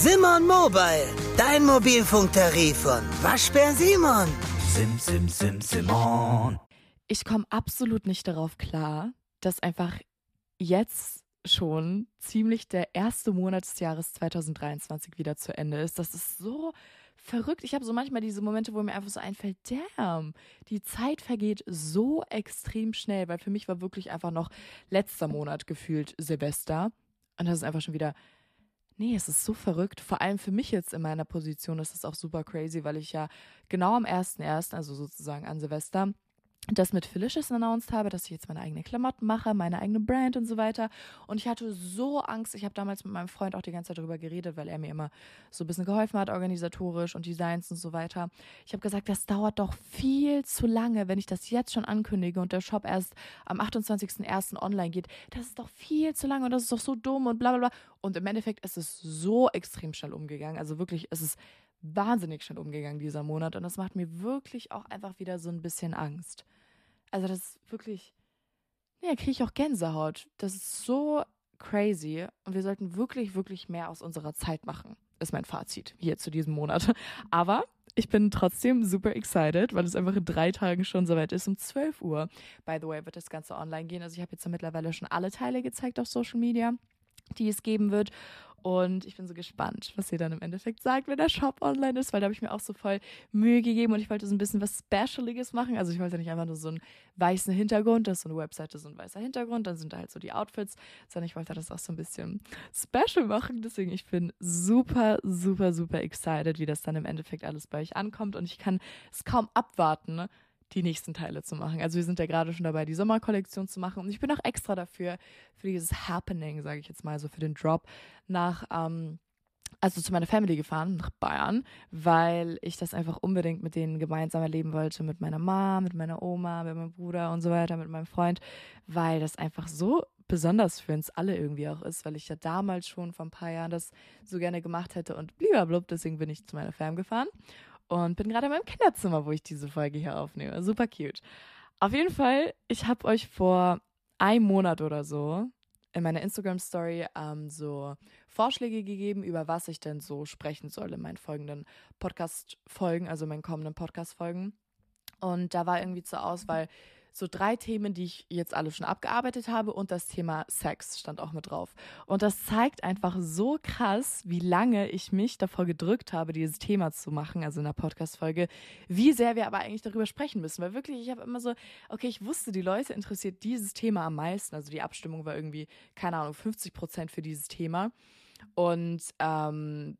Simon Mobile, dein Mobilfunktarif von Waschbär Simon. Sim, sim, sim, Simon. Ich komme absolut nicht darauf klar, dass einfach jetzt schon ziemlich der erste Monat des Jahres 2023 wieder zu Ende ist. Das ist so verrückt. Ich habe so manchmal diese Momente, wo mir einfach so einfällt, damn, die Zeit vergeht so extrem schnell, weil für mich war wirklich einfach noch letzter Monat gefühlt Silvester. Und das ist einfach schon wieder Nee, es ist so verrückt. Vor allem für mich jetzt in meiner Position ist es auch super crazy, weil ich ja genau am 1.1., also sozusagen an Silvester, das mit Felicious announced habe, dass ich jetzt meine eigenen Klamotten mache, meine eigene Brand und so weiter. Und ich hatte so Angst. Ich habe damals mit meinem Freund auch die ganze Zeit darüber geredet, weil er mir immer so ein bisschen geholfen hat, organisatorisch und Designs und so weiter. Ich habe gesagt, das dauert doch viel zu lange, wenn ich das jetzt schon ankündige und der Shop erst am 28.01. online geht. Das ist doch viel zu lange und das ist doch so dumm und bla bla bla. Und im Endeffekt ist es so extrem schnell umgegangen. Also wirklich, es ist wahnsinnig schnell umgegangen dieser Monat und das macht mir wirklich auch einfach wieder so ein bisschen Angst. Also das ist wirklich, ja, kriege ich auch Gänsehaut. Das ist so crazy und wir sollten wirklich, wirklich mehr aus unserer Zeit machen, ist mein Fazit hier zu diesem Monat. Aber ich bin trotzdem super excited, weil es einfach in drei Tagen schon soweit ist, um 12 Uhr. By the way, wird das Ganze online gehen. Also ich habe jetzt mittlerweile schon alle Teile gezeigt auf Social Media die es geben wird. Und ich bin so gespannt, was ihr dann im Endeffekt sagt, wenn der Shop online ist, weil da habe ich mir auch so voll Mühe gegeben und ich wollte so ein bisschen was Specialiges machen. Also ich wollte nicht einfach nur so einen weißen Hintergrund, das ist so eine Webseite, so ein weißer Hintergrund, dann sind da halt so die Outfits, sondern ich wollte das auch so ein bisschen special machen. Deswegen, ich bin super, super, super excited, wie das dann im Endeffekt alles bei euch ankommt und ich kann es kaum abwarten, ne? Die nächsten Teile zu machen. Also wir sind ja gerade schon dabei, die Sommerkollektion zu machen. Und ich bin auch extra dafür, für dieses Happening, sage ich jetzt mal, so für den Drop nach, ähm, also zu meiner Family gefahren, nach Bayern, weil ich das einfach unbedingt mit denen gemeinsam erleben wollte, mit meiner Mama, mit meiner Oma, mit meinem Bruder und so weiter, mit meinem Freund, weil das einfach so besonders für uns alle irgendwie auch ist, weil ich ja damals schon vor ein paar Jahren das so gerne gemacht hätte. Und blub, deswegen bin ich zu meiner Fam gefahren und bin gerade in meinem Kinderzimmer, wo ich diese Folge hier aufnehme. Super cute. Auf jeden Fall, ich habe euch vor einem Monat oder so in meiner Instagram-Story ähm, so Vorschläge gegeben, über was ich denn so sprechen soll in meinen folgenden Podcast-Folgen, also meinen kommenden Podcast-Folgen. Und da war irgendwie zur Auswahl so drei Themen, die ich jetzt alle schon abgearbeitet habe und das Thema Sex stand auch mit drauf. Und das zeigt einfach so krass, wie lange ich mich davor gedrückt habe, dieses Thema zu machen, also in der Podcast-Folge, wie sehr wir aber eigentlich darüber sprechen müssen. Weil wirklich, ich habe immer so, okay, ich wusste, die Leute interessiert dieses Thema am meisten. Also die Abstimmung war irgendwie, keine Ahnung, 50 Prozent für dieses Thema. Und ähm,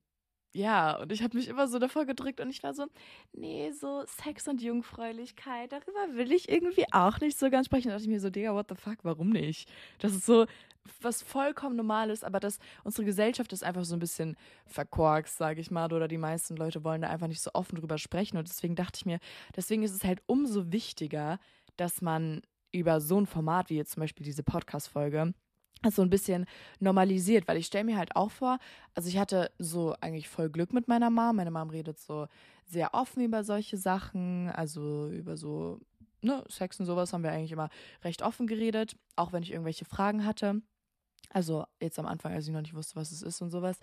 ja, und ich habe mich immer so davor gedrückt und ich war so, nee, so Sex und Jungfräulichkeit, darüber will ich irgendwie auch nicht so ganz sprechen. Da dachte ich mir so, Digga, what the fuck, warum nicht? Das ist so was vollkommen Normales, aber das, unsere Gesellschaft ist einfach so ein bisschen verkorkst, sage ich mal, oder die meisten Leute wollen da einfach nicht so offen drüber sprechen und deswegen dachte ich mir, deswegen ist es halt umso wichtiger, dass man über so ein Format wie jetzt zum Beispiel diese Podcast-Folge so ein bisschen normalisiert, weil ich stelle mir halt auch vor, also ich hatte so eigentlich voll Glück mit meiner Mom. Meine Mom redet so sehr offen über solche Sachen, also über so, ne, Sex und sowas haben wir eigentlich immer recht offen geredet, auch wenn ich irgendwelche Fragen hatte. Also jetzt am Anfang, als ich noch nicht wusste, was es ist und sowas,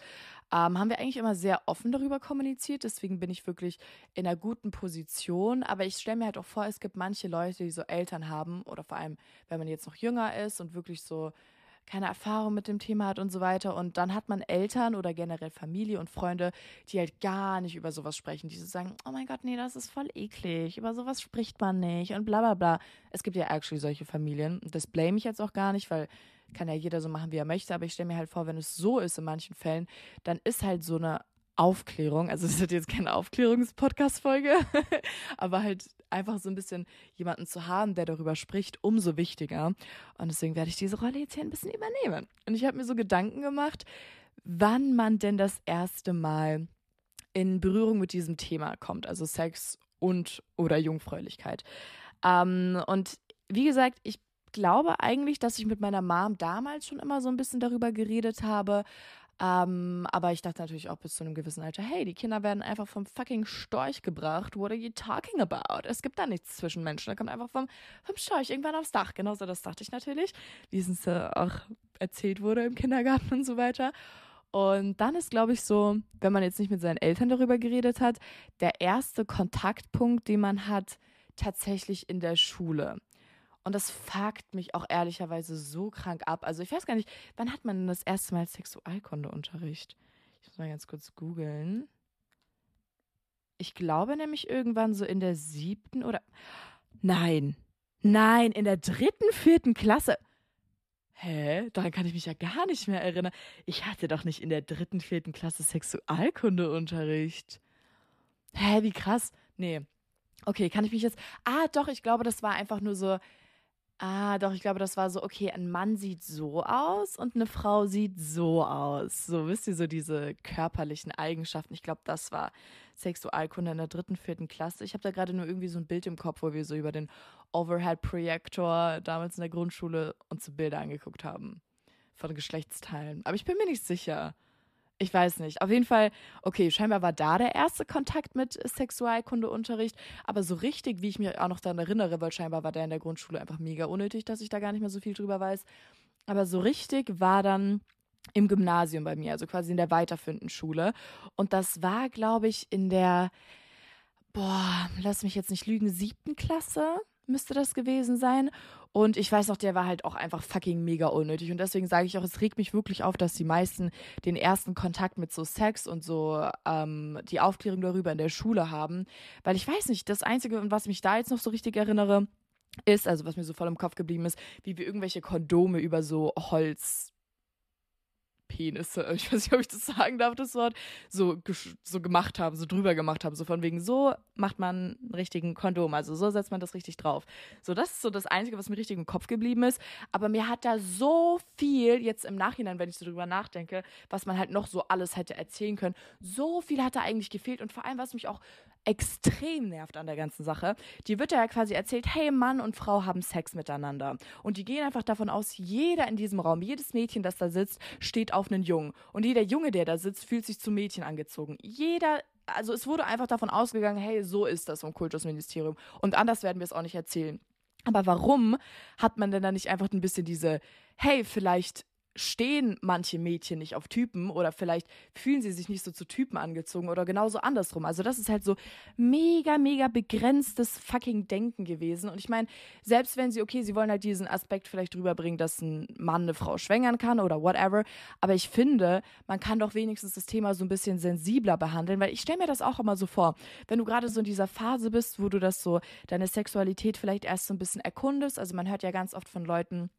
ähm, haben wir eigentlich immer sehr offen darüber kommuniziert. Deswegen bin ich wirklich in einer guten Position. Aber ich stelle mir halt auch vor, es gibt manche Leute, die so Eltern haben oder vor allem, wenn man jetzt noch jünger ist und wirklich so keine Erfahrung mit dem Thema hat und so weiter. Und dann hat man Eltern oder generell Familie und Freunde, die halt gar nicht über sowas sprechen, die so sagen, oh mein Gott, nee, das ist voll eklig, über sowas spricht man nicht und bla bla bla. Es gibt ja actually solche Familien. Das blame ich jetzt auch gar nicht, weil kann ja jeder so machen, wie er möchte, aber ich stelle mir halt vor, wenn es so ist in manchen Fällen, dann ist halt so eine Aufklärung, also es ist jetzt keine Aufklärungspodcast-Folge, aber halt einfach so ein bisschen jemanden zu haben, der darüber spricht, umso wichtiger. Und deswegen werde ich diese Rolle jetzt hier ein bisschen übernehmen. Und ich habe mir so Gedanken gemacht, wann man denn das erste Mal in Berührung mit diesem Thema kommt, also Sex und oder Jungfräulichkeit. Ähm, und wie gesagt, ich glaube eigentlich, dass ich mit meiner Mom damals schon immer so ein bisschen darüber geredet habe, ähm, aber ich dachte natürlich auch bis zu einem gewissen Alter, hey, die Kinder werden einfach vom fucking Storch gebracht. What are you talking about? Es gibt da nichts zwischen Menschen. Da kommt einfach vom, vom Storch irgendwann aufs Dach. Genauso das dachte ich natürlich, wie es äh, auch erzählt wurde im Kindergarten und so weiter. Und dann ist, glaube ich, so, wenn man jetzt nicht mit seinen Eltern darüber geredet hat, der erste Kontaktpunkt, den man hat, tatsächlich in der Schule. Und das fuckt mich auch ehrlicherweise so krank ab. Also ich weiß gar nicht, wann hat man denn das erste Mal Sexualkundeunterricht? Ich muss mal ganz kurz googeln. Ich glaube nämlich irgendwann so in der siebten oder. Nein. Nein, in der dritten, vierten Klasse. Hä? Daran kann ich mich ja gar nicht mehr erinnern. Ich hatte doch nicht in der dritten, vierten Klasse Sexualkundeunterricht. Hä, wie krass. Nee. Okay, kann ich mich jetzt. Ah, doch, ich glaube, das war einfach nur so Ah, doch, ich glaube, das war so, okay, ein Mann sieht so aus und eine Frau sieht so aus. So, wisst ihr, so diese körperlichen Eigenschaften. Ich glaube, das war Sexualkunde in der dritten, vierten Klasse. Ich habe da gerade nur irgendwie so ein Bild im Kopf, wo wir so über den Overhead-Projektor damals in der Grundschule uns Bilder angeguckt haben von Geschlechtsteilen. Aber ich bin mir nicht sicher. Ich weiß nicht. Auf jeden Fall, okay, scheinbar war da der erste Kontakt mit Sexualkundeunterricht. Aber so richtig, wie ich mich auch noch daran erinnere, weil scheinbar war der in der Grundschule einfach mega unnötig, dass ich da gar nicht mehr so viel drüber weiß. Aber so richtig war dann im Gymnasium bei mir, also quasi in der weiterführenden Schule. Und das war, glaube ich, in der, boah, lass mich jetzt nicht lügen, siebten Klasse müsste das gewesen sein. Und ich weiß noch, der war halt auch einfach fucking mega unnötig. Und deswegen sage ich auch, es regt mich wirklich auf, dass die meisten den ersten Kontakt mit so Sex und so ähm, die Aufklärung darüber in der Schule haben. Weil ich weiß nicht, das Einzige, was mich da jetzt noch so richtig erinnere, ist, also was mir so voll im Kopf geblieben ist, wie wir irgendwelche Kondome über so Holz Penisse, ich weiß nicht, ob ich das sagen darf, das Wort, so, so gemacht haben, so drüber gemacht haben. So von wegen, so macht man einen richtigen Kondom, also so setzt man das richtig drauf. So, das ist so das Einzige, was mir richtig im Kopf geblieben ist. Aber mir hat da so viel, jetzt im Nachhinein, wenn ich so drüber nachdenke, was man halt noch so alles hätte erzählen können, so viel hat da eigentlich gefehlt. Und vor allem, was mich auch extrem nervt an der ganzen Sache, die wird ja quasi erzählt, hey, Mann und Frau haben Sex miteinander. Und die gehen einfach davon aus, jeder in diesem Raum, jedes Mädchen, das da sitzt, steht auf einen Jungen. Und jeder Junge, der da sitzt, fühlt sich zum Mädchen angezogen. Jeder also es wurde einfach davon ausgegangen, hey, so ist das vom Kultusministerium. Und anders werden wir es auch nicht erzählen. Aber warum hat man denn da nicht einfach ein bisschen diese, hey, vielleicht stehen manche Mädchen nicht auf Typen oder vielleicht fühlen sie sich nicht so zu Typen angezogen oder genauso andersrum. Also das ist halt so mega, mega begrenztes fucking Denken gewesen. Und ich meine, selbst wenn sie, okay, sie wollen halt diesen Aspekt vielleicht rüberbringen, dass ein Mann eine Frau schwängern kann oder whatever, aber ich finde, man kann doch wenigstens das Thema so ein bisschen sensibler behandeln, weil ich stelle mir das auch immer so vor, wenn du gerade so in dieser Phase bist, wo du das so, deine Sexualität vielleicht erst so ein bisschen erkundest, also man hört ja ganz oft von Leuten,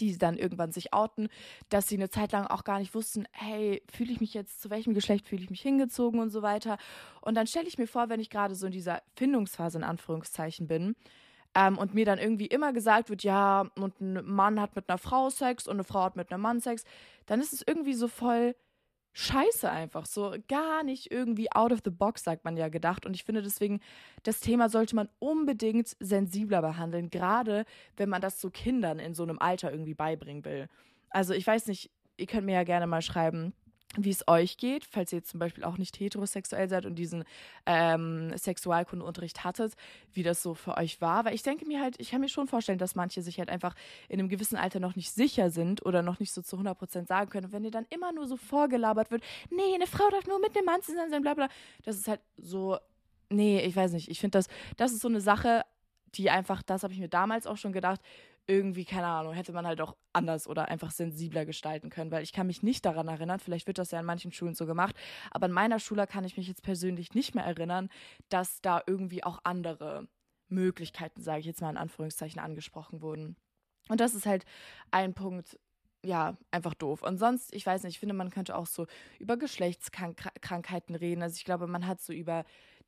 die dann irgendwann sich outen, dass sie eine Zeit lang auch gar nicht wussten, hey, fühle ich mich jetzt, zu welchem Geschlecht fühle ich mich hingezogen und so weiter. Und dann stelle ich mir vor, wenn ich gerade so in dieser Findungsphase in Anführungszeichen bin, ähm, und mir dann irgendwie immer gesagt wird, ja, und ein Mann hat mit einer Frau Sex und eine Frau hat mit einem Mann Sex, dann ist es irgendwie so voll scheiße einfach. So gar nicht irgendwie out of the box, sagt man ja gedacht. Und ich finde deswegen, das Thema sollte man unbedingt sensibler behandeln, gerade wenn man das so Kindern in so einem Alter irgendwie beibringen will. Also ich weiß nicht, ihr könnt mir ja gerne mal schreiben, wie es euch geht, falls ihr zum Beispiel auch nicht heterosexuell seid und diesen ähm, Sexualkundeunterricht hattet, wie das so für euch war. Weil ich denke mir halt, ich kann mir schon vorstellen, dass manche sich halt einfach in einem gewissen Alter noch nicht sicher sind oder noch nicht so zu 100% sagen können. Und wenn ihr dann immer nur so vorgelabert wird, nee, eine Frau darf nur mit einem Mann zusammen sein, bla bla, das ist halt so, nee, ich weiß nicht. Ich finde das, das ist so eine Sache, die einfach, das habe ich mir damals auch schon gedacht, irgendwie, keine Ahnung, hätte man halt auch anders oder einfach sensibler gestalten können, weil ich kann mich nicht daran erinnern, vielleicht wird das ja in manchen Schulen so gemacht, aber in meiner Schule kann ich mich jetzt persönlich nicht mehr erinnern, dass da irgendwie auch andere Möglichkeiten, sage ich jetzt mal in Anführungszeichen, angesprochen wurden. Und das ist halt ein Punkt, ja, einfach doof. Und sonst, ich weiß nicht, ich finde, man könnte auch so über Geschlechtskrankheiten reden. Also ich glaube, man hat so über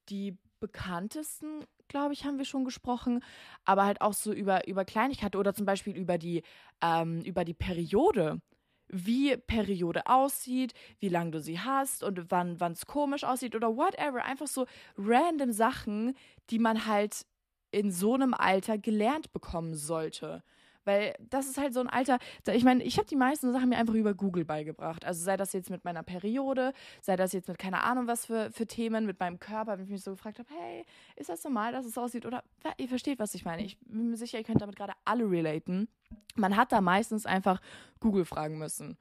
die bekanntesten, glaube ich, haben wir schon gesprochen, aber halt auch so über, über Kleinigkeiten oder zum Beispiel über die, ähm, über die Periode. Wie Periode aussieht, wie lange du sie hast und wann es komisch aussieht oder whatever. Einfach so random Sachen, die man halt in so einem Alter gelernt bekommen sollte. Weil das ist halt so ein Alter, ich meine, ich habe die meisten Sachen mir einfach über Google beigebracht. Also sei das jetzt mit meiner Periode, sei das jetzt mit keine Ahnung was für, für Themen, mit meinem Körper, wenn ich mich so gefragt habe, hey, ist das normal, dass es so aussieht? Oder ihr versteht, was ich meine. Ich bin mir sicher, ihr könnt damit gerade alle relaten. Man hat da meistens einfach Google fragen müssen.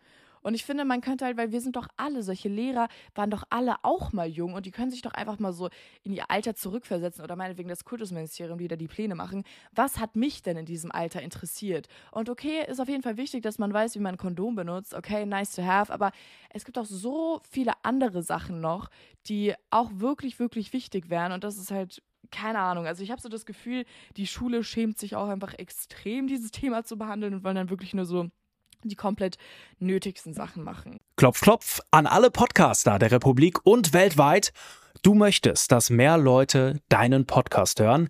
Und ich finde, man könnte halt, weil wir sind doch alle, solche Lehrer waren doch alle auch mal jung und die können sich doch einfach mal so in ihr Alter zurückversetzen oder meinetwegen das Kultusministerium wieder die Pläne machen. Was hat mich denn in diesem Alter interessiert? Und okay, ist auf jeden Fall wichtig, dass man weiß, wie man ein Kondom benutzt. Okay, nice to have. Aber es gibt auch so viele andere Sachen noch, die auch wirklich, wirklich wichtig wären. Und das ist halt keine Ahnung. Also ich habe so das Gefühl, die Schule schämt sich auch einfach extrem, dieses Thema zu behandeln und wollen dann wirklich nur so die komplett nötigsten Sachen machen. Klopf, klopf an alle Podcaster der Republik und weltweit. Du möchtest, dass mehr Leute deinen Podcast hören?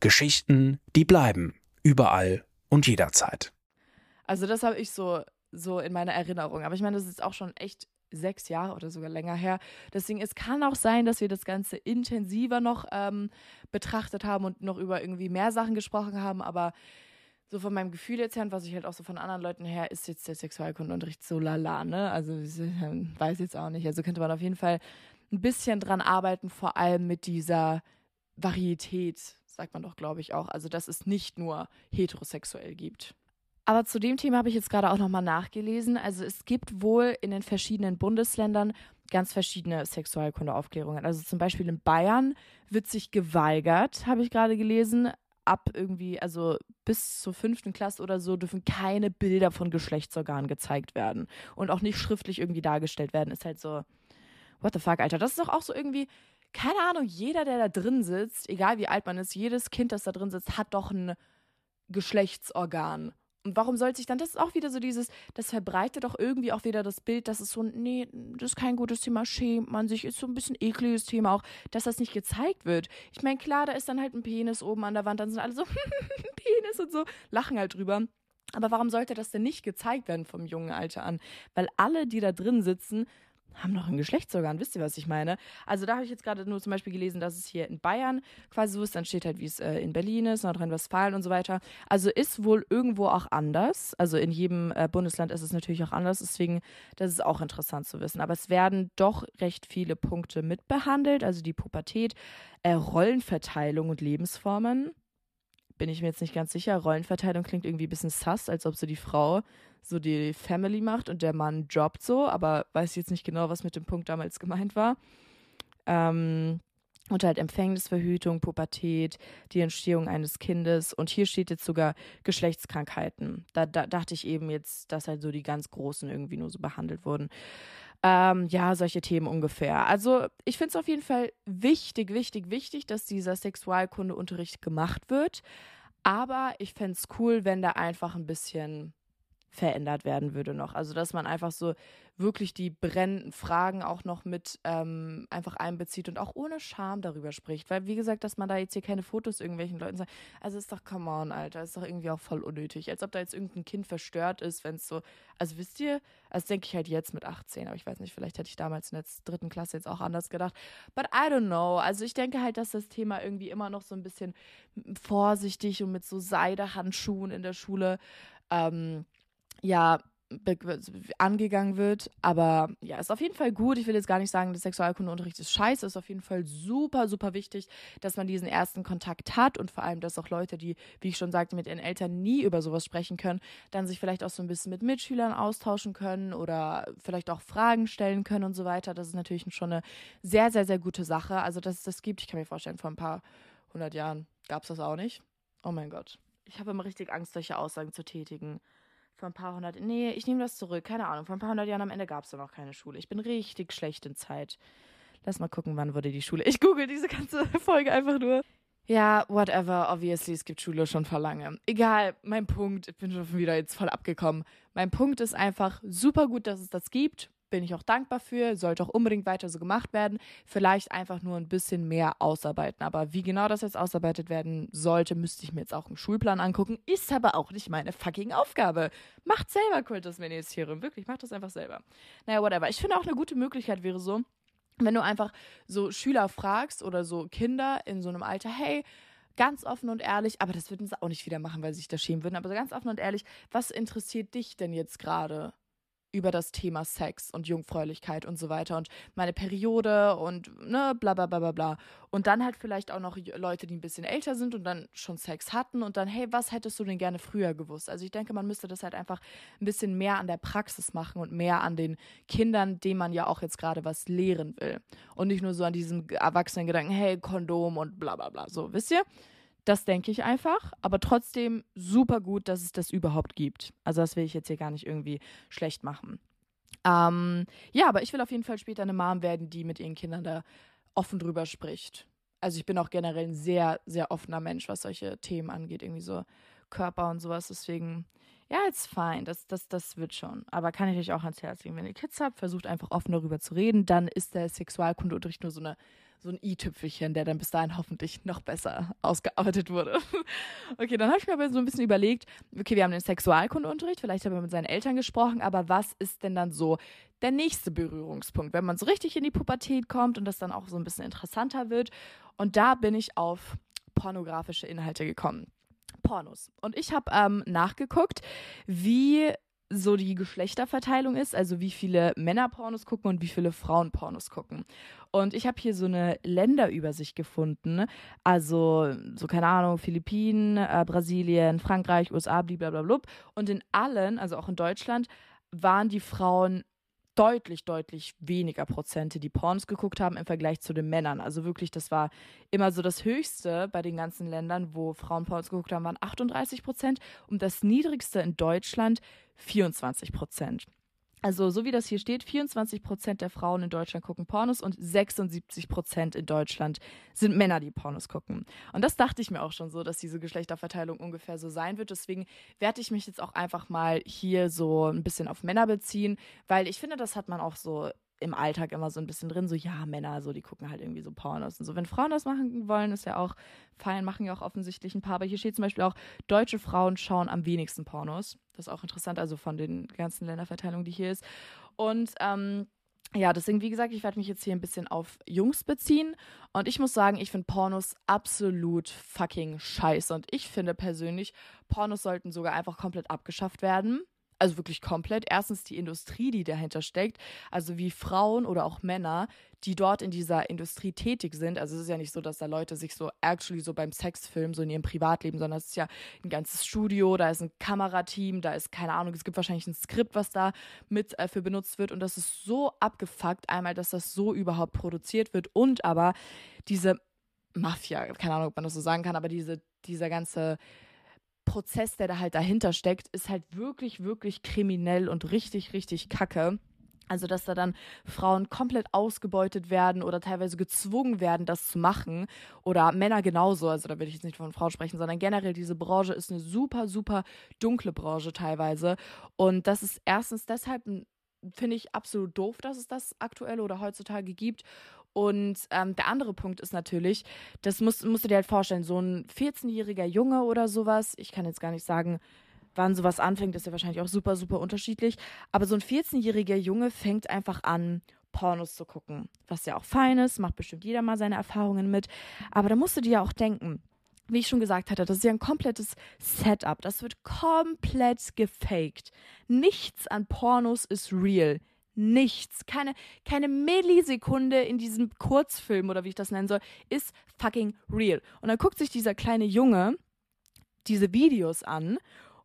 Geschichten, die bleiben. Überall und jederzeit. Also das habe ich so, so in meiner Erinnerung. Aber ich meine, das ist auch schon echt sechs Jahre oder sogar länger her. Deswegen, es kann auch sein, dass wir das Ganze intensiver noch ähm, betrachtet haben und noch über irgendwie mehr Sachen gesprochen haben. Aber so von meinem Gefühl jetzt her und was ich halt auch so von anderen Leuten her, ist jetzt der Sexualkundenunterricht so lala, ne? Also ich weiß jetzt auch nicht. Also könnte man auf jeden Fall ein bisschen dran arbeiten, vor allem mit dieser Varietät sagt man doch, glaube ich, auch. Also, dass es nicht nur heterosexuell gibt. Aber zu dem Thema habe ich jetzt gerade auch nochmal nachgelesen. Also es gibt wohl in den verschiedenen Bundesländern ganz verschiedene Sexualkundeaufklärungen. Also zum Beispiel in Bayern wird sich geweigert, habe ich gerade gelesen, ab irgendwie, also bis zur fünften Klasse oder so, dürfen keine Bilder von Geschlechtsorganen gezeigt werden. Und auch nicht schriftlich irgendwie dargestellt werden. Ist halt so, what the fuck, Alter. Das ist doch auch so irgendwie, keine Ahnung, jeder, der da drin sitzt, egal wie alt man ist, jedes Kind, das da drin sitzt, hat doch ein Geschlechtsorgan. Und warum soll sich dann, das ist auch wieder so dieses, das verbreitet doch irgendwie auch wieder das Bild, dass es so, nee, das ist kein gutes Thema, schämt man sich, ist so ein bisschen ekliges Thema auch, dass das nicht gezeigt wird. Ich meine, klar, da ist dann halt ein Penis oben an der Wand, dann sind alle so, Penis und so, lachen halt drüber. Aber warum sollte das denn nicht gezeigt werden vom jungen Alter an? Weil alle, die da drin sitzen, haben noch ein Geschlechtsorgan, wisst ihr, was ich meine? Also da habe ich jetzt gerade nur zum Beispiel gelesen, dass es hier in Bayern quasi so ist, dann steht halt, wie es äh, in Berlin ist, Nordrhein-Westfalen und so weiter. Also ist wohl irgendwo auch anders. Also in jedem äh, Bundesland ist es natürlich auch anders, deswegen, das ist auch interessant zu wissen. Aber es werden doch recht viele Punkte mitbehandelt, also die Pubertät, äh, Rollenverteilung und Lebensformen. Bin ich mir jetzt nicht ganz sicher. Rollenverteilung klingt irgendwie ein bisschen sass, als ob so die Frau so die Family macht und der Mann jobbt so, aber weiß jetzt nicht genau, was mit dem Punkt damals gemeint war. Ähm, und halt Empfängnisverhütung, Pubertät, die Entstehung eines Kindes. Und hier steht jetzt sogar Geschlechtskrankheiten. Da, da dachte ich eben jetzt, dass halt so die ganz Großen irgendwie nur so behandelt wurden. Ähm, ja, solche Themen ungefähr. Also ich finde es auf jeden Fall wichtig, wichtig, wichtig, dass dieser Sexualkundeunterricht gemacht wird. Aber ich fände es cool, wenn da einfach ein bisschen verändert werden würde noch. Also dass man einfach so wirklich die brennenden Fragen auch noch mit ähm, einfach einbezieht und auch ohne Scham darüber spricht. Weil, wie gesagt, dass man da jetzt hier keine Fotos irgendwelchen Leuten sagt, also ist doch, come on, Alter, ist doch irgendwie auch voll unnötig. Als ob da jetzt irgendein Kind verstört ist, wenn es so, also wisst ihr, also denke ich halt jetzt mit 18, aber ich weiß nicht, vielleicht hätte ich damals in der dritten Klasse jetzt auch anders gedacht. But I don't know. Also ich denke halt, dass das Thema irgendwie immer noch so ein bisschen vorsichtig und mit so Seidehandschuhen in der Schule ähm, ja, angegangen wird. Aber ja, ist auf jeden Fall gut. Ich will jetzt gar nicht sagen, dass Sexualkundeunterricht ist scheiße. Ist auf jeden Fall super, super wichtig, dass man diesen ersten Kontakt hat und vor allem, dass auch Leute, die, wie ich schon sagte, mit ihren Eltern nie über sowas sprechen können, dann sich vielleicht auch so ein bisschen mit Mitschülern austauschen können oder vielleicht auch Fragen stellen können und so weiter. Das ist natürlich schon eine sehr, sehr, sehr gute Sache. Also, dass es das gibt, ich kann mir vorstellen, vor ein paar hundert Jahren gab es das auch nicht. Oh mein Gott. Ich habe immer richtig Angst, solche Aussagen zu tätigen vor ein paar hundert, nee, ich nehme das zurück, keine Ahnung, vor ein paar hundert Jahren am Ende gab es da noch keine Schule. Ich bin richtig schlecht in Zeit. Lass mal gucken, wann wurde die Schule. Ich google diese ganze Folge einfach nur. Ja, whatever, obviously, es gibt Schule schon vor lange. Egal, mein Punkt, ich bin schon wieder jetzt voll abgekommen. Mein Punkt ist einfach super gut, dass es das gibt. Bin ich auch dankbar für, sollte auch unbedingt weiter so gemacht werden. Vielleicht einfach nur ein bisschen mehr ausarbeiten. Aber wie genau das jetzt ausarbeitet werden sollte, müsste ich mir jetzt auch im Schulplan angucken. Ist aber auch nicht meine fucking Aufgabe. Macht selber Kultusministerium. Wirklich, macht das einfach selber. Naja, whatever. Ich finde auch eine gute Möglichkeit wäre so, wenn du einfach so Schüler fragst oder so Kinder in so einem Alter, hey, ganz offen und ehrlich, aber das würden sie auch nicht wieder machen, weil sie sich da schämen würden, aber ganz offen und ehrlich, was interessiert dich denn jetzt gerade? Über das Thema Sex und Jungfräulichkeit und so weiter und meine Periode und ne, bla bla bla bla bla. Und dann halt vielleicht auch noch Leute, die ein bisschen älter sind und dann schon Sex hatten und dann, hey, was hättest du denn gerne früher gewusst? Also ich denke, man müsste das halt einfach ein bisschen mehr an der Praxis machen und mehr an den Kindern, denen man ja auch jetzt gerade was lehren will. Und nicht nur so an diesem erwachsenen Gedanken, hey, Kondom und bla bla bla. So, wisst ihr? Das denke ich einfach, aber trotzdem super gut, dass es das überhaupt gibt. Also das will ich jetzt hier gar nicht irgendwie schlecht machen. Ähm, ja, aber ich will auf jeden Fall später eine Mom werden, die mit ihren Kindern da offen drüber spricht. Also ich bin auch generell ein sehr, sehr offener Mensch, was solche Themen angeht, irgendwie so Körper und sowas. Deswegen, ja, it's fine, das, das, das wird schon. Aber kann ich euch auch ans Herz legen, wenn ihr Kids habt, versucht einfach offen darüber zu reden, dann ist der Sexualkundeunterricht nur so eine so ein i-Tüpfelchen, der dann bis dahin hoffentlich noch besser ausgearbeitet wurde. okay, dann habe ich mir aber so ein bisschen überlegt, okay, wir haben den Sexualkundeunterricht, vielleicht haben wir mit seinen Eltern gesprochen, aber was ist denn dann so der nächste Berührungspunkt, wenn man so richtig in die Pubertät kommt und das dann auch so ein bisschen interessanter wird? Und da bin ich auf pornografische Inhalte gekommen. Pornos. Und ich habe ähm, nachgeguckt, wie so die Geschlechterverteilung ist, also wie viele Männer Pornos gucken und wie viele Frauen Pornos gucken. Und ich habe hier so eine Länderübersicht gefunden, also so keine Ahnung, Philippinen, äh, Brasilien, Frankreich, USA, blablabla. Und in allen, also auch in Deutschland, waren die Frauen deutlich, deutlich weniger Prozente, die Pornos geguckt haben im Vergleich zu den Männern. Also wirklich, das war immer so das Höchste bei den ganzen Ländern, wo Frauen Pornos geguckt haben, waren 38 Prozent und das niedrigste in Deutschland 24 Prozent. Also, so wie das hier steht, 24 Prozent der Frauen in Deutschland gucken Pornos und 76 Prozent in Deutschland sind Männer, die Pornos gucken. Und das dachte ich mir auch schon so, dass diese Geschlechterverteilung ungefähr so sein wird. Deswegen werde ich mich jetzt auch einfach mal hier so ein bisschen auf Männer beziehen, weil ich finde, das hat man auch so im Alltag immer so ein bisschen drin, so ja, Männer, so die gucken halt irgendwie so Pornos und so. Wenn Frauen das machen wollen, ist ja auch fein, machen ja auch offensichtlich ein paar. Aber hier steht zum Beispiel auch, deutsche Frauen schauen am wenigsten Pornos. Das ist auch interessant, also von den ganzen Länderverteilungen, die hier ist. Und ähm, ja, deswegen, wie gesagt, ich werde mich jetzt hier ein bisschen auf Jungs beziehen. Und ich muss sagen, ich finde Pornos absolut fucking scheiße. Und ich finde persönlich, Pornos sollten sogar einfach komplett abgeschafft werden also wirklich komplett. Erstens die Industrie, die dahinter steckt, also wie Frauen oder auch Männer, die dort in dieser Industrie tätig sind. Also es ist ja nicht so, dass da Leute sich so actually so beim Sex filmen, so in ihrem Privatleben, sondern es ist ja ein ganzes Studio, da ist ein Kamerateam, da ist keine Ahnung, es gibt wahrscheinlich ein Skript, was da mit äh, für benutzt wird und das ist so abgefuckt, einmal, dass das so überhaupt produziert wird und aber diese Mafia, keine Ahnung, ob man das so sagen kann, aber diese, dieser ganze Prozess, der da halt dahinter steckt, ist halt wirklich, wirklich kriminell und richtig, richtig kacke. Also, dass da dann Frauen komplett ausgebeutet werden oder teilweise gezwungen werden, das zu machen. Oder Männer genauso. Also, da will ich jetzt nicht von Frauen sprechen, sondern generell diese Branche ist eine super, super dunkle Branche teilweise. Und das ist erstens deshalb, finde ich, absolut doof, dass es das aktuell oder heutzutage gibt. Und ähm, der andere Punkt ist natürlich, das musst, musst du dir halt vorstellen, so ein 14-jähriger Junge oder sowas, ich kann jetzt gar nicht sagen, wann sowas anfängt, ist ja wahrscheinlich auch super, super unterschiedlich. Aber so ein 14-jähriger Junge fängt einfach an, Pornos zu gucken. Was ja auch fein ist, macht bestimmt jeder mal seine Erfahrungen mit. Aber da musst du dir ja auch denken, wie ich schon gesagt hatte, das ist ja ein komplettes Setup. Das wird komplett gefaked. Nichts an Pornos ist real nichts, keine, keine Millisekunde in diesem Kurzfilm oder wie ich das nennen soll, ist fucking real. Und dann guckt sich dieser kleine Junge diese Videos an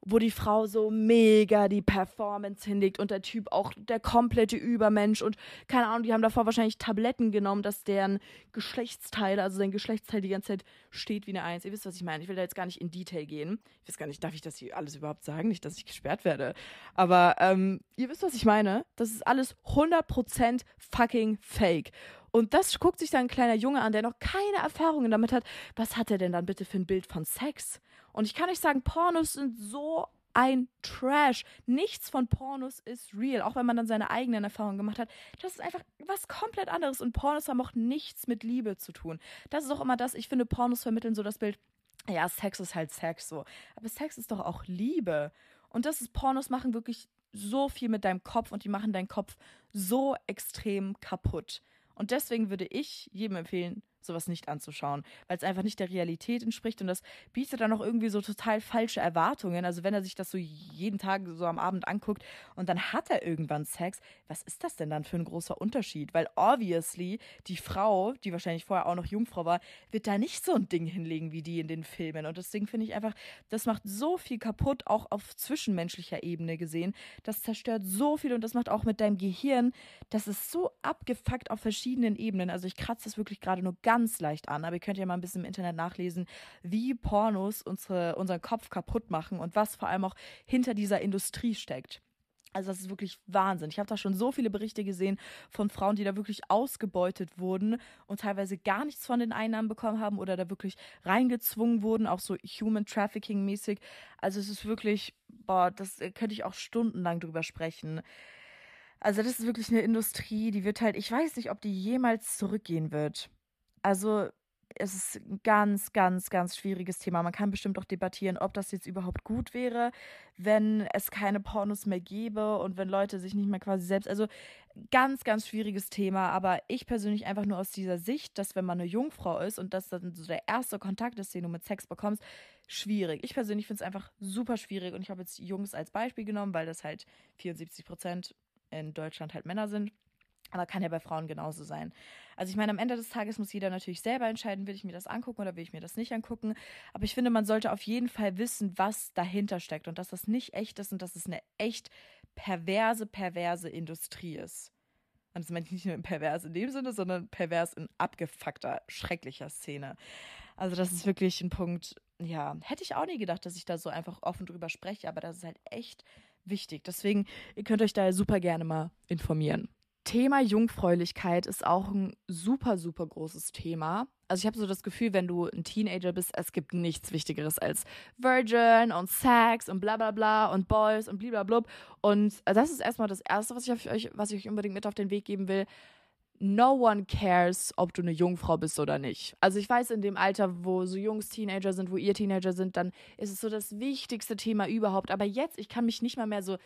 wo die Frau so mega die Performance hinlegt und der Typ auch der komplette Übermensch und keine Ahnung, die haben davor wahrscheinlich Tabletten genommen, dass deren Geschlechtsteil, also sein Geschlechtsteil die ganze Zeit steht wie eine Eins. Ihr wisst, was ich meine. Ich will da jetzt gar nicht in Detail gehen. Ich weiß gar nicht, darf ich das hier alles überhaupt sagen? Nicht, dass ich gesperrt werde. Aber ähm, ihr wisst, was ich meine. Das ist alles 100% fucking fake. Und das guckt sich dann ein kleiner Junge an, der noch keine Erfahrungen damit hat. Was hat er denn dann bitte für ein Bild von Sex? Und ich kann euch sagen, Pornos sind so ein Trash. Nichts von Pornos ist real, auch wenn man dann seine eigenen Erfahrungen gemacht hat. Das ist einfach was komplett anderes und Pornos haben auch nichts mit Liebe zu tun. Das ist auch immer das, ich finde, Pornos vermitteln so das Bild, ja, Sex ist halt Sex so. Aber Sex ist doch auch Liebe. Und das ist, Pornos machen wirklich so viel mit deinem Kopf und die machen deinen Kopf so extrem kaputt. Und deswegen würde ich jedem empfehlen, sowas nicht anzuschauen, weil es einfach nicht der Realität entspricht und das bietet dann auch irgendwie so total falsche Erwartungen. Also wenn er sich das so jeden Tag so am Abend anguckt und dann hat er irgendwann Sex, was ist das denn dann für ein großer Unterschied? Weil obviously die Frau, die wahrscheinlich vorher auch noch Jungfrau war, wird da nicht so ein Ding hinlegen wie die in den Filmen und deswegen finde ich einfach, das macht so viel kaputt, auch auf zwischenmenschlicher Ebene gesehen. Das zerstört so viel und das macht auch mit deinem Gehirn, das ist so abgefuckt auf verschiedenen Ebenen. Also ich kratze das wirklich gerade nur ganz ganz leicht an, aber ihr könnt ja mal ein bisschen im Internet nachlesen, wie Pornos unsere, unseren Kopf kaputt machen und was vor allem auch hinter dieser Industrie steckt. Also das ist wirklich Wahnsinn. Ich habe da schon so viele Berichte gesehen von Frauen, die da wirklich ausgebeutet wurden und teilweise gar nichts von den Einnahmen bekommen haben oder da wirklich reingezwungen wurden, auch so Human Trafficking mäßig. Also es ist wirklich, boah, das könnte ich auch stundenlang drüber sprechen. Also das ist wirklich eine Industrie, die wird halt, ich weiß nicht, ob die jemals zurückgehen wird. Also es ist ein ganz, ganz, ganz schwieriges Thema. Man kann bestimmt auch debattieren, ob das jetzt überhaupt gut wäre, wenn es keine Pornos mehr gäbe und wenn Leute sich nicht mehr quasi selbst. Also ganz, ganz schwieriges Thema. Aber ich persönlich einfach nur aus dieser Sicht, dass wenn man eine Jungfrau ist und das dann so der erste Kontakt ist, den du mit Sex bekommst, schwierig. Ich persönlich finde es einfach super schwierig und ich habe jetzt Jungs als Beispiel genommen, weil das halt 74 Prozent in Deutschland halt Männer sind. Aber kann ja bei Frauen genauso sein. Also ich meine, am Ende des Tages muss jeder natürlich selber entscheiden, will ich mir das angucken oder will ich mir das nicht angucken. Aber ich finde, man sollte auf jeden Fall wissen, was dahinter steckt und dass das nicht echt ist und dass es eine echt perverse, perverse Industrie ist. Und das meine ich nicht nur pervers in dem Sinne, sondern pervers in abgefuckter, schrecklicher Szene. Also das ist wirklich ein Punkt, ja, hätte ich auch nie gedacht, dass ich da so einfach offen drüber spreche, aber das ist halt echt wichtig. Deswegen, ihr könnt euch da super gerne mal informieren. Thema Jungfräulichkeit ist auch ein super, super großes Thema. Also ich habe so das Gefühl, wenn du ein Teenager bist, es gibt nichts Wichtigeres als Virgin und Sex und bla bla bla und Boys und blablabla. Und das ist erstmal das Erste, was ich, euch, was ich euch unbedingt mit auf den Weg geben will. No one cares, ob du eine Jungfrau bist oder nicht. Also ich weiß, in dem Alter, wo so Jungs Teenager sind, wo ihr Teenager sind, dann ist es so das wichtigste Thema überhaupt. Aber jetzt, ich kann mich nicht mal mehr so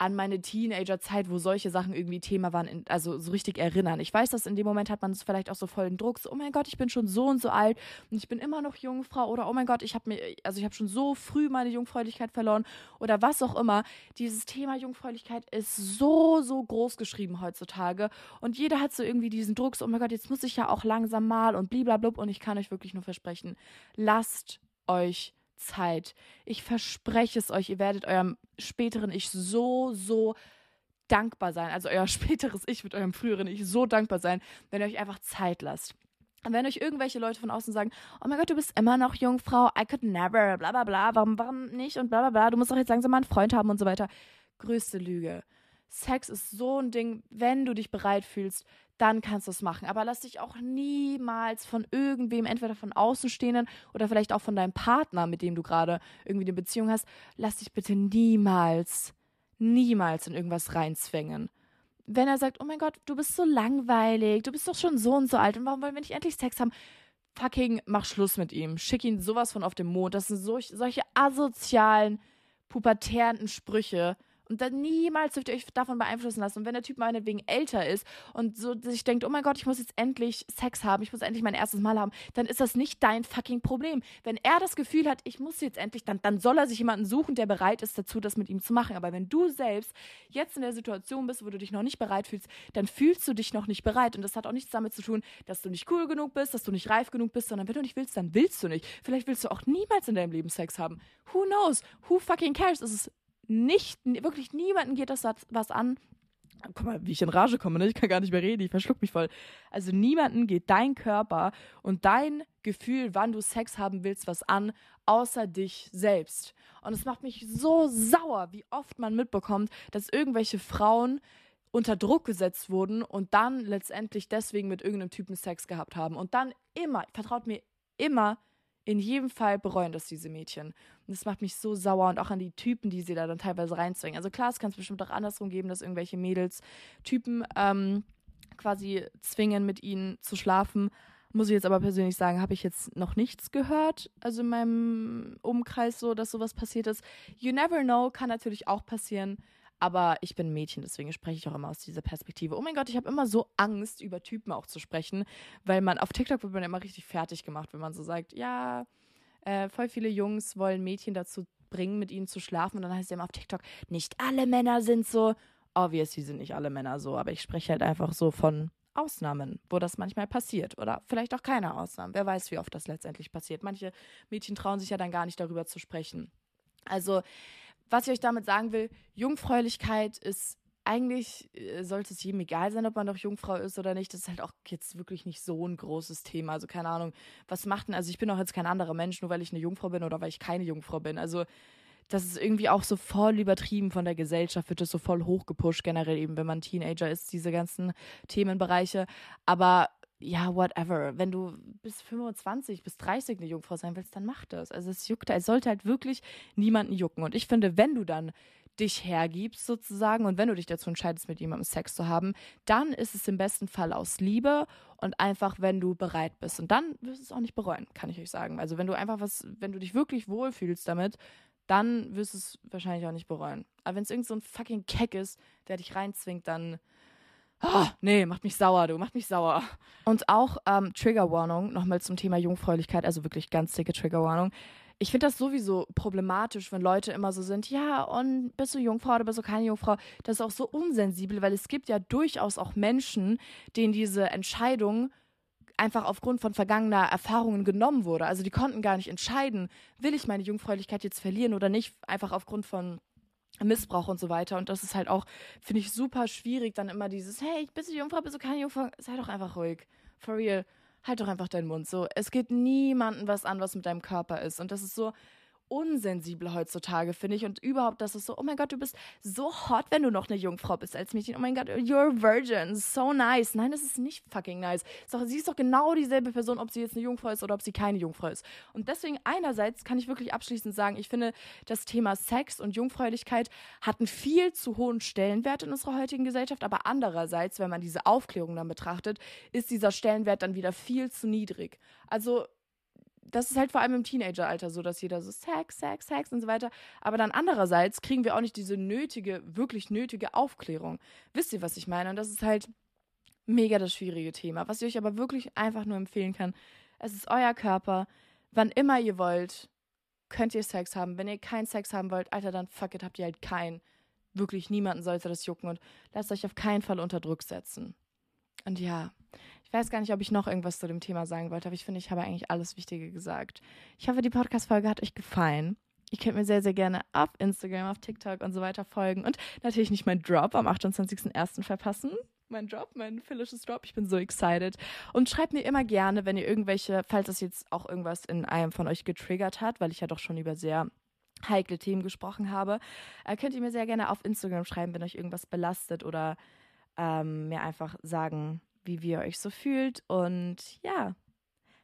an meine Teenagerzeit, wo solche Sachen irgendwie Thema waren, also so richtig erinnern. Ich weiß, dass in dem Moment hat man es vielleicht auch so voll den Druck, so, oh mein Gott, ich bin schon so und so alt und ich bin immer noch Jungfrau oder oh mein Gott, ich habe mir, also ich habe schon so früh meine Jungfräulichkeit verloren oder was auch immer. Dieses Thema Jungfräulichkeit ist so, so groß geschrieben heutzutage und jeder hat so irgendwie diesen Druck, so, oh mein Gott, jetzt muss ich ja auch langsam mal und bliblablub und ich kann euch wirklich nur versprechen, lasst euch Zeit. Ich verspreche es euch, ihr werdet eurem späteren Ich so, so dankbar sein. Also euer späteres Ich wird eurem früheren Ich so dankbar sein, wenn ihr euch einfach Zeit lasst. Und wenn euch irgendwelche Leute von außen sagen, oh mein Gott, du bist immer noch Jungfrau, I could never, bla bla bla, warum, warum nicht und bla bla bla, du musst doch jetzt langsam mal einen Freund haben und so weiter. Größte Lüge. Sex ist so ein Ding, wenn du dich bereit fühlst, dann kannst du es machen. Aber lass dich auch niemals von irgendwem, entweder von Außenstehenden oder vielleicht auch von deinem Partner, mit dem du gerade irgendwie eine Beziehung hast, lass dich bitte niemals, niemals in irgendwas reinzwängen. Wenn er sagt, oh mein Gott, du bist so langweilig, du bist doch schon so und so alt und warum wollen wir nicht endlich Sex haben? Fucking mach Schluss mit ihm. Schick ihn sowas von auf den Mond. Das sind solch, solche asozialen, pubertären Sprüche und dann niemals dürft ihr euch davon beeinflussen lassen. Und wenn der Typ meinetwegen älter ist und so sich denkt, oh mein Gott, ich muss jetzt endlich Sex haben, ich muss endlich mein erstes Mal haben, dann ist das nicht dein fucking Problem. Wenn er das Gefühl hat, ich muss jetzt endlich, dann, dann soll er sich jemanden suchen, der bereit ist dazu, das mit ihm zu machen. Aber wenn du selbst jetzt in der Situation bist, wo du dich noch nicht bereit fühlst, dann fühlst du dich noch nicht bereit. Und das hat auch nichts damit zu tun, dass du nicht cool genug bist, dass du nicht reif genug bist, sondern wenn du nicht willst, dann willst du nicht. Vielleicht willst du auch niemals in deinem Leben Sex haben. Who knows? Who fucking cares? Es ist nicht, wirklich niemanden geht das was an. Guck mal, wie ich in Rage komme, ne? Ich kann gar nicht mehr reden, ich verschluck mich voll. Also niemanden geht dein Körper und dein Gefühl, wann du Sex haben willst, was an, außer dich selbst. Und es macht mich so sauer, wie oft man mitbekommt, dass irgendwelche Frauen unter Druck gesetzt wurden und dann letztendlich deswegen mit irgendeinem Typen Sex gehabt haben. Und dann immer, vertraut mir, immer in jedem Fall bereuen das diese Mädchen. Und das macht mich so sauer und auch an die Typen, die sie da dann teilweise reinzwingen. Also klar, es kann es bestimmt auch andersrum geben, dass irgendwelche Mädels Typen ähm, quasi zwingen, mit ihnen zu schlafen. Muss ich jetzt aber persönlich sagen, habe ich jetzt noch nichts gehört, also in meinem Umkreis so, dass sowas passiert ist. You never know, kann natürlich auch passieren. Aber ich bin ein Mädchen, deswegen spreche ich auch immer aus dieser Perspektive. Oh mein Gott, ich habe immer so Angst, über Typen auch zu sprechen, weil man auf TikTok wird man immer richtig fertig gemacht, wenn man so sagt, ja, äh, voll viele Jungs wollen Mädchen dazu bringen, mit ihnen zu schlafen. Und dann heißt es immer auf TikTok, nicht alle Männer sind so. Obviously sind nicht alle Männer so, aber ich spreche halt einfach so von Ausnahmen, wo das manchmal passiert. Oder vielleicht auch keine Ausnahmen. Wer weiß, wie oft das letztendlich passiert. Manche Mädchen trauen sich ja dann gar nicht darüber zu sprechen. Also was ich euch damit sagen will, Jungfräulichkeit ist eigentlich äh, sollte es jedem egal sein, ob man doch Jungfrau ist oder nicht. Das ist halt auch jetzt wirklich nicht so ein großes Thema. Also keine Ahnung, was macht denn, also ich bin auch jetzt kein anderer Mensch, nur weil ich eine Jungfrau bin oder weil ich keine Jungfrau bin. Also das ist irgendwie auch so voll übertrieben von der Gesellschaft, wird das so voll hochgepusht, generell eben, wenn man Teenager ist, diese ganzen Themenbereiche. Aber ja, whatever. Wenn du bis 25, bis 30 eine Jungfrau sein willst, dann mach das. Also es juckt, es sollte halt wirklich niemanden jucken. Und ich finde, wenn du dann dich hergibst sozusagen und wenn du dich dazu entscheidest, mit jemandem Sex zu haben, dann ist es im besten Fall aus Liebe und einfach, wenn du bereit bist. Und dann wirst du es auch nicht bereuen, kann ich euch sagen. Also wenn du einfach was, wenn du dich wirklich wohlfühlst damit, dann wirst du es wahrscheinlich auch nicht bereuen. Aber wenn es irgend so ein fucking Keck ist, der dich reinzwingt, dann Oh, nee, macht mich sauer, du, macht mich sauer. Und auch ähm, Triggerwarnung, nochmal zum Thema Jungfräulichkeit, also wirklich ganz dicke Triggerwarnung. Ich finde das sowieso problematisch, wenn Leute immer so sind, ja, und bist du Jungfrau oder bist du keine Jungfrau? Das ist auch so unsensibel, weil es gibt ja durchaus auch Menschen, denen diese Entscheidung einfach aufgrund von vergangener Erfahrungen genommen wurde. Also die konnten gar nicht entscheiden, will ich meine Jungfräulichkeit jetzt verlieren oder nicht, einfach aufgrund von Missbrauch und so weiter. Und das ist halt auch, finde ich, super schwierig, dann immer dieses, hey, bist du Jungfrau, bist du keine Jungfrau? Sei doch einfach ruhig. For real. Halt doch einfach deinen Mund. So, es geht niemandem was an, was mit deinem Körper ist. Und das ist so, unsensibel heutzutage, finde ich. Und überhaupt, das ist so, oh mein Gott, du bist so hot, wenn du noch eine Jungfrau bist als Mädchen. Oh mein Gott, you're a virgin. So nice. Nein, das ist nicht fucking nice. Sie ist doch genau dieselbe Person, ob sie jetzt eine Jungfrau ist oder ob sie keine Jungfrau ist. Und deswegen einerseits kann ich wirklich abschließend sagen, ich finde, das Thema Sex und Jungfräulichkeit hat einen viel zu hohen Stellenwert in unserer heutigen Gesellschaft. Aber andererseits, wenn man diese Aufklärung dann betrachtet, ist dieser Stellenwert dann wieder viel zu niedrig. Also das ist halt vor allem im Teenageralter so, dass jeder so Sex, Sex, Sex und so weiter. Aber dann andererseits kriegen wir auch nicht diese nötige, wirklich nötige Aufklärung. Wisst ihr, was ich meine? Und das ist halt mega das schwierige Thema. Was ich euch aber wirklich einfach nur empfehlen kann, es ist euer Körper. Wann immer ihr wollt, könnt ihr Sex haben. Wenn ihr keinen Sex haben wollt, Alter, dann fuck it, habt ihr halt keinen. Wirklich niemanden sollte das jucken und lasst euch auf keinen Fall unter Druck setzen. Und ja, ich weiß gar nicht, ob ich noch irgendwas zu dem Thema sagen wollte, aber ich finde, ich habe eigentlich alles Wichtige gesagt. Ich hoffe, die Podcast-Folge hat euch gefallen. Ihr könnt mir sehr, sehr gerne auf Instagram, auf TikTok und so weiter folgen und natürlich nicht meinen Drop am 28.01. verpassen. Mein Drop, mein phillisches Drop. Ich bin so excited. Und schreibt mir immer gerne, wenn ihr irgendwelche, falls das jetzt auch irgendwas in einem von euch getriggert hat, weil ich ja doch schon über sehr heikle Themen gesprochen habe, äh, könnt ihr mir sehr gerne auf Instagram schreiben, wenn euch irgendwas belastet oder ähm, mir einfach sagen, wie ihr euch so fühlt. Und ja,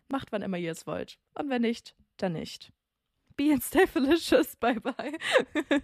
macht wann immer ihr es wollt. Und wenn nicht, dann nicht. Be and stay delicious. Bye bye.